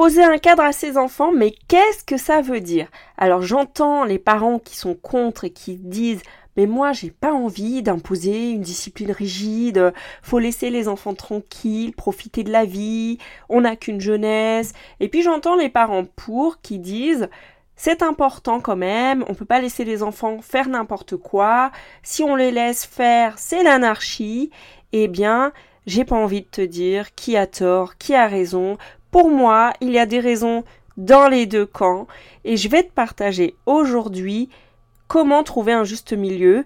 Poser un cadre à ses enfants, mais qu'est-ce que ça veut dire? Alors j'entends les parents qui sont contre et qui disent mais moi j'ai pas envie d'imposer une discipline rigide, faut laisser les enfants tranquilles, profiter de la vie, on n'a qu'une jeunesse. Et puis j'entends les parents pour qui disent c'est important quand même, on peut pas laisser les enfants faire n'importe quoi, si on les laisse faire, c'est l'anarchie. Eh bien, j'ai pas envie de te dire qui a tort, qui a raison. Pour moi, il y a des raisons dans les deux camps et je vais te partager aujourd'hui comment trouver un juste milieu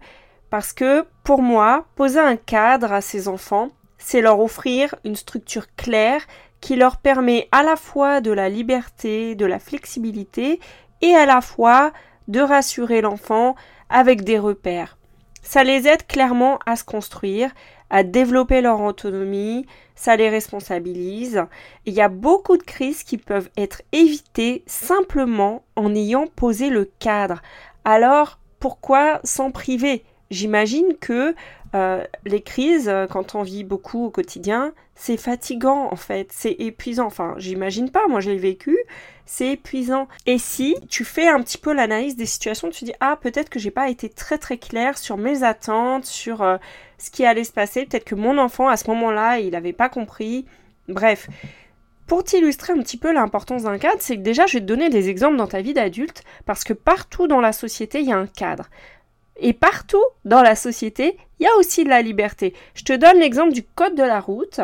parce que pour moi, poser un cadre à ces enfants, c'est leur offrir une structure claire qui leur permet à la fois de la liberté, de la flexibilité et à la fois de rassurer l'enfant avec des repères. Ça les aide clairement à se construire à développer leur autonomie, ça les responsabilise. Il y a beaucoup de crises qui peuvent être évitées simplement en ayant posé le cadre. Alors, pourquoi s'en priver? J'imagine que euh, les crises, quand on vit beaucoup au quotidien, c'est fatigant en fait, c'est épuisant. Enfin, j'imagine pas, moi je l'ai vécu, c'est épuisant. Et si tu fais un petit peu l'analyse des situations, tu dis ah peut-être que j'ai pas été très très claire sur mes attentes, sur euh, ce qui allait se passer, peut-être que mon enfant à ce moment-là il n'avait pas compris. Bref. Pour t'illustrer un petit peu l'importance d'un cadre, c'est que déjà je vais te donner des exemples dans ta vie d'adulte, parce que partout dans la société, il y a un cadre. Et partout dans la société, il y a aussi de la liberté. Je te donne l'exemple du code de la route.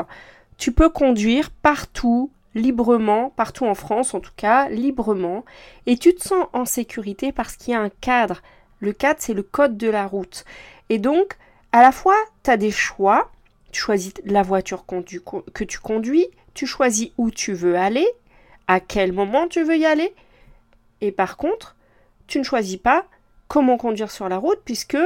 Tu peux conduire partout, librement, partout en France en tout cas, librement, et tu te sens en sécurité parce qu'il y a un cadre. Le cadre, c'est le code de la route. Et donc, à la fois, tu as des choix, tu choisis la voiture que tu conduis, tu choisis où tu veux aller, à quel moment tu veux y aller, et par contre, tu ne choisis pas comment conduire sur la route puisque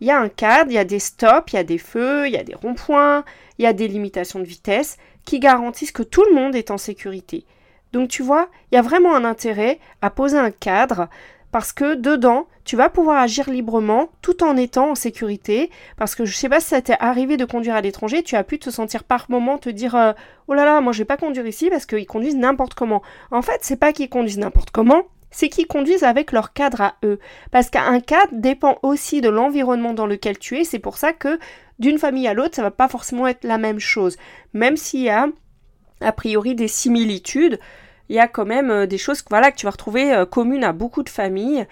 il y a un cadre, il y a des stops, il y a des feux, il y a des ronds-points, il y a des limitations de vitesse qui garantissent que tout le monde est en sécurité. Donc tu vois, il y a vraiment un intérêt à poser un cadre parce que dedans, tu vas pouvoir agir librement tout en étant en sécurité. Parce que je sais pas si ça t'est arrivé de conduire à l'étranger, tu as pu te sentir par moment te dire euh, Oh là là, moi je vais pas conduire ici parce qu'ils conduisent n'importe comment. En fait, c'est pas qu'ils conduisent n'importe comment, c'est qu'ils conduisent avec leur cadre à eux. Parce qu'un cadre dépend aussi de l'environnement dans lequel tu es. C'est pour ça que d'une famille à l'autre, ça va pas forcément être la même chose. Même s'il y a a priori des similitudes, il y a quand même euh, des choses voilà, que tu vas retrouver euh, communes à beaucoup de familles.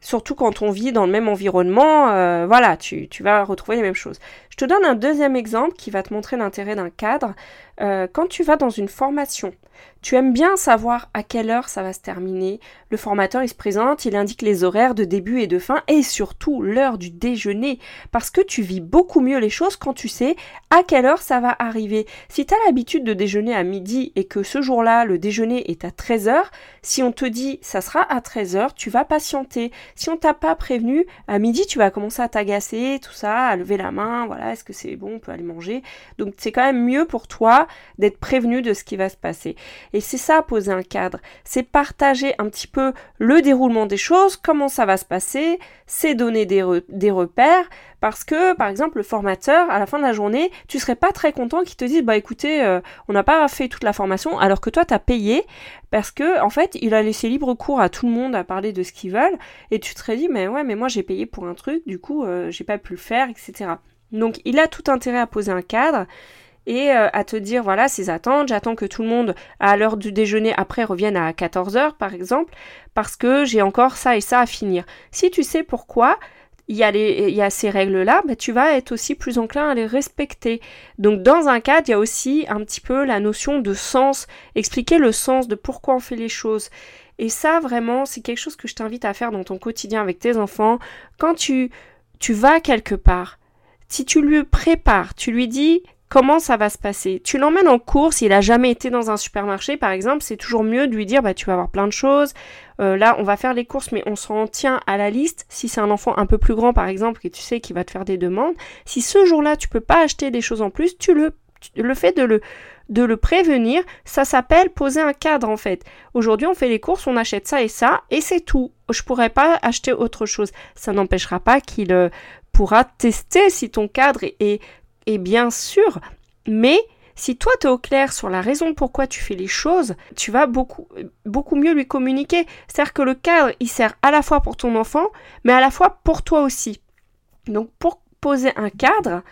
Surtout quand on vit dans le même environnement, euh, voilà, tu, vas retrouver les mêmes choses. Je te donne un deuxième exemple qui va te montrer l'intérêt d'un cadre. quand tu vas dans une formation, tu aimes bien savoir à quelle heure ça va se terminer. Le formateur, il se présente, il indique les horaires de début et de fin et surtout l'heure du déjeuner. Parce que tu vis beaucoup mieux les choses quand tu sais à quelle heure ça va arriver. Si tu as l'habitude de déjeuner à midi et que ce jour-là, le déjeuner est à 13h, si on te dit ça sera à 13h, tu vas patienter. Si on t'a pas prévenu, à midi, tu vas commencer à t'agacer, tout ça, à lever la main, voilà, est-ce que c'est bon, on peut aller manger. Donc c'est quand même mieux pour toi d'être prévenu de ce qui va se passer. Et c'est ça, poser un cadre. C'est partager un petit peu le déroulement des choses, comment ça va se passer, c'est donner des, repères, parce que, par exemple, le formateur, à la fin de la journée, tu serais pas très content qu'il te dise, bah écoutez, euh, on n'a pas fait toute la formation, alors que toi, tu as payé, parce que, en fait, il a laissé libre cours à tout le monde à parler de ce qu'ils veulent, et tu te serais dit, mais ouais, mais moi, j'ai payé pour un truc, du coup, euh, j'ai pas pu le faire, etc. Donc, il a tout intérêt à poser un cadre, et euh, à te dire voilà ses attentes, j'attends que tout le monde à l'heure du déjeuner après revienne à 14h par exemple, parce que j'ai encore ça et ça à finir. Si tu sais pourquoi, il y, a ces règles-là, bah, tu vas être aussi plus enclin à les respecter. Donc dans un cadre, il y a aussi un petit peu la notion de sens, expliquer le sens de pourquoi on fait les choses. Et ça, vraiment, c'est quelque chose que je t'invite à faire dans ton quotidien avec tes enfants. Quand tu vas quelque part, si tu lui prépares, tu lui dis comment ça va se passer. Tu l'emmènes en course, il a jamais été dans un supermarché par exemple, c'est toujours mieux de lui dire bah tu vas avoir plein de choses, euh, là on va faire les courses mais on s'en tient à la liste. Si c'est un enfant un peu plus grand par exemple et tu sais qu'il va te faire des demandes, si ce jour-là tu peux pas acheter des choses en plus, tu le, le fait de le de le prévenir, ça s'appelle poser un cadre en fait. Aujourd'hui, on fait les courses, on achète ça et ça, et c'est tout. Je pourrais pas acheter autre chose. Ça n'empêchera pas qu'il euh, pourra tester si ton cadre est, est bien sûr, mais si toi tu es au clair sur la raison pourquoi tu fais les choses, tu vas beaucoup, beaucoup mieux lui communiquer. C'est-à-dire que le cadre, il sert à la fois pour ton enfant, mais à la fois pour toi aussi. Donc pour poser un cadre,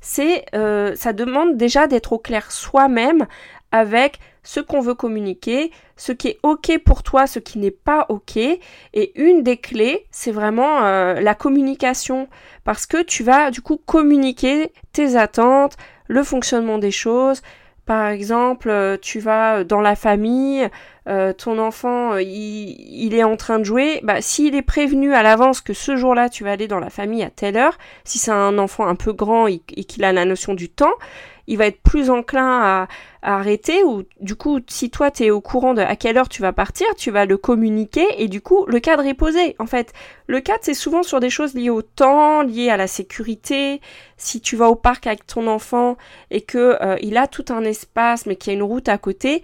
c'est euh, ça demande déjà d'être au clair soi-même avec ce qu'on veut communiquer, ce qui est ok pour toi, ce qui n'est pas ok. Et une des clés, c'est vraiment euh, la communication, parce que tu vas du coup communiquer tes attentes, le fonctionnement des choses. Par exemple, euh, tu vas dans la famille, euh, ton enfant euh, il, est en train de jouer, bah, s'il est prévenu à l'avance que ce jour-là tu vas aller dans la famille à telle heure, si c'est un enfant un peu grand et qu'il a la notion du temps, il va être plus enclin à, arrêter ou du coup si toi tu es au courant de à quelle heure tu vas partir, tu vas le communiquer et du coup le cadre est posé. En fait, le cadre c'est souvent sur des choses liées au temps, liées à la sécurité. Si tu vas au parc avec ton enfant et que euh, il a tout un espace mais qu'il y a une route à côté,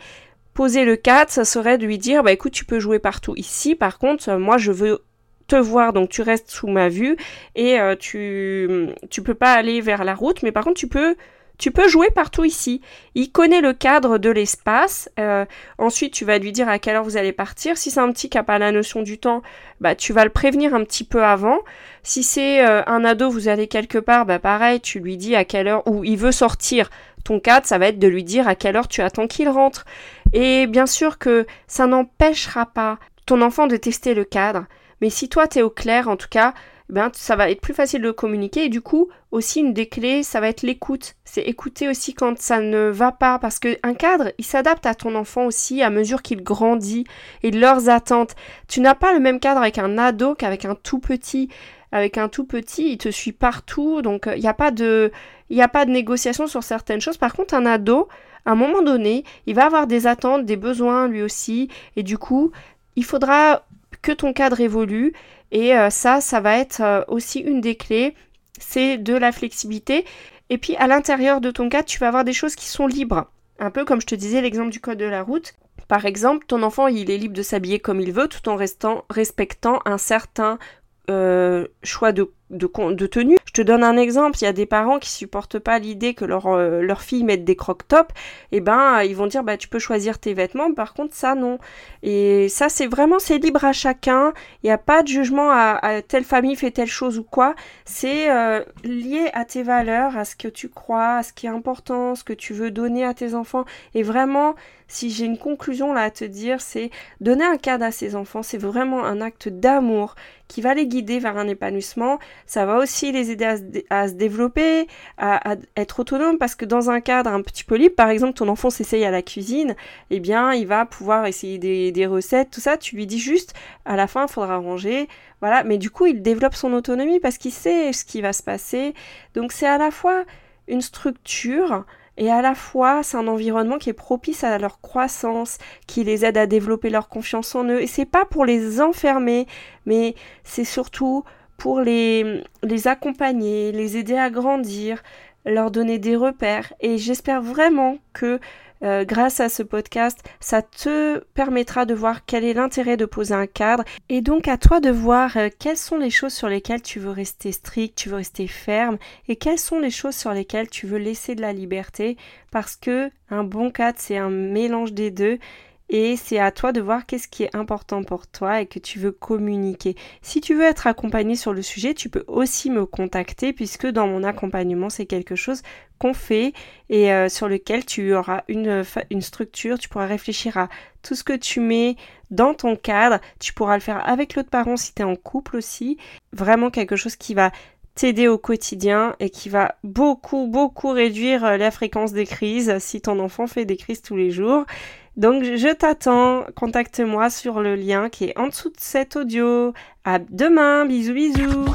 poser le cadre, ça serait de lui dire bah écoute, tu peux jouer partout ici. Par contre, moi je veux te voir, donc tu restes sous ma vue et euh, tu tu peux pas aller vers la route, mais par contre tu peux tu peux jouer partout ici. Il connaît le cadre de l'espace. Euh, ensuite, tu vas lui dire à quelle heure vous allez partir. Si c'est un petit qui n'a pas la notion du temps, bah, tu vas le prévenir un petit peu avant. Si c'est euh, un ado, vous allez quelque part, bah, pareil, tu lui dis à quelle heure, ou il veut sortir. Ton cadre, ça va être de lui dire à quelle heure tu attends qu'il rentre. Et bien sûr que ça n'empêchera pas ton enfant de tester le cadre. Mais si toi, tu es au clair, en tout cas, ben, ça va être plus facile de communiquer. Et du coup aussi une des clés ça va être l'écoute. C'est écouter aussi quand ça ne va pas. Parce que un cadre il s'adapte à ton enfant aussi à mesure qu'il grandit et leurs attentes. Tu n'as pas le même cadre avec un ado qu'avec un tout petit. Avec un tout petit il te suit partout. Donc il n'y a pas de il n'y a pas de négociation sur certaines choses. Par contre un ado à un moment donné il va avoir des attentes des besoins lui aussi. Et du coup il faudra que ton cadre évolue et euh, ça, ça va être euh, aussi une des clés, c'est de la flexibilité. Et puis à l'intérieur de ton cadre, tu vas avoir des choses qui sont libres. Un peu comme je te disais l'exemple du code de la route. Par exemple, ton enfant, il est libre de s'habiller comme il veut tout en restant respectant un certain euh, choix de de, tenue. Je te donne un exemple, il y a des parents qui supportent pas l'idée que leur, euh, leur fille mette des croque-tops, et eh ben ils vont dire bah tu peux choisir tes vêtements, par contre ça non. Et ça c'est vraiment c'est libre à chacun, il n'y a pas de jugement à, telle famille fait telle chose ou quoi, c'est euh, lié à tes valeurs, à ce que tu crois, à ce qui est important, ce que tu veux donner à tes enfants, et vraiment si j'ai une conclusion là à te dire, c'est donner un cadre à ses enfants, c'est vraiment un acte d'amour qui va les guider vers un épanouissement. Ça va aussi les aider à se, développer, à, être autonome, parce que dans un cadre un petit peu libre, par exemple, ton enfant s'essaye à la cuisine, eh bien, il va pouvoir essayer des, recettes, tout ça. Tu lui dis juste, à la fin, il faudra ranger. Voilà, mais du coup, il développe son autonomie parce qu'il sait ce qui va se passer. Donc, c'est à la fois une structure, et à la fois c'est un environnement qui est propice à leur croissance, qui les aide à développer leur confiance en eux. Et c'est pas pour les enfermer, mais c'est surtout pour les, accompagner, les aider à grandir, leur donner des repères. Et j'espère vraiment que euh, grâce à ce podcast, ça te permettra de voir quel est l'intérêt de poser un cadre. Et donc à toi de voir euh, quelles sont les choses sur lesquelles tu veux rester strict, tu veux rester ferme et quelles sont les choses sur lesquelles tu veux laisser de la liberté. Parce que un bon cadre c'est un mélange des deux et c'est à toi de voir qu'est-ce qui est important pour toi et que tu veux communiquer. Si tu veux être accompagné sur le sujet, tu peux aussi me contacter puisque dans mon accompagnement, c'est quelque chose qu'on fait et euh, sur lequel tu auras une, une structure, tu pourras réfléchir à tout ce que tu mets dans ton cadre, tu pourras le faire avec l'autre parent si tu es en couple aussi, vraiment quelque chose qui va t'aider au quotidien et qui va beaucoup beaucoup réduire euh, la fréquence des crises. Si ton enfant fait des crises tous les jours donc je t'attends, contacte-moi sur le lien qui est en dessous de cet audio. À demain, bisous bisous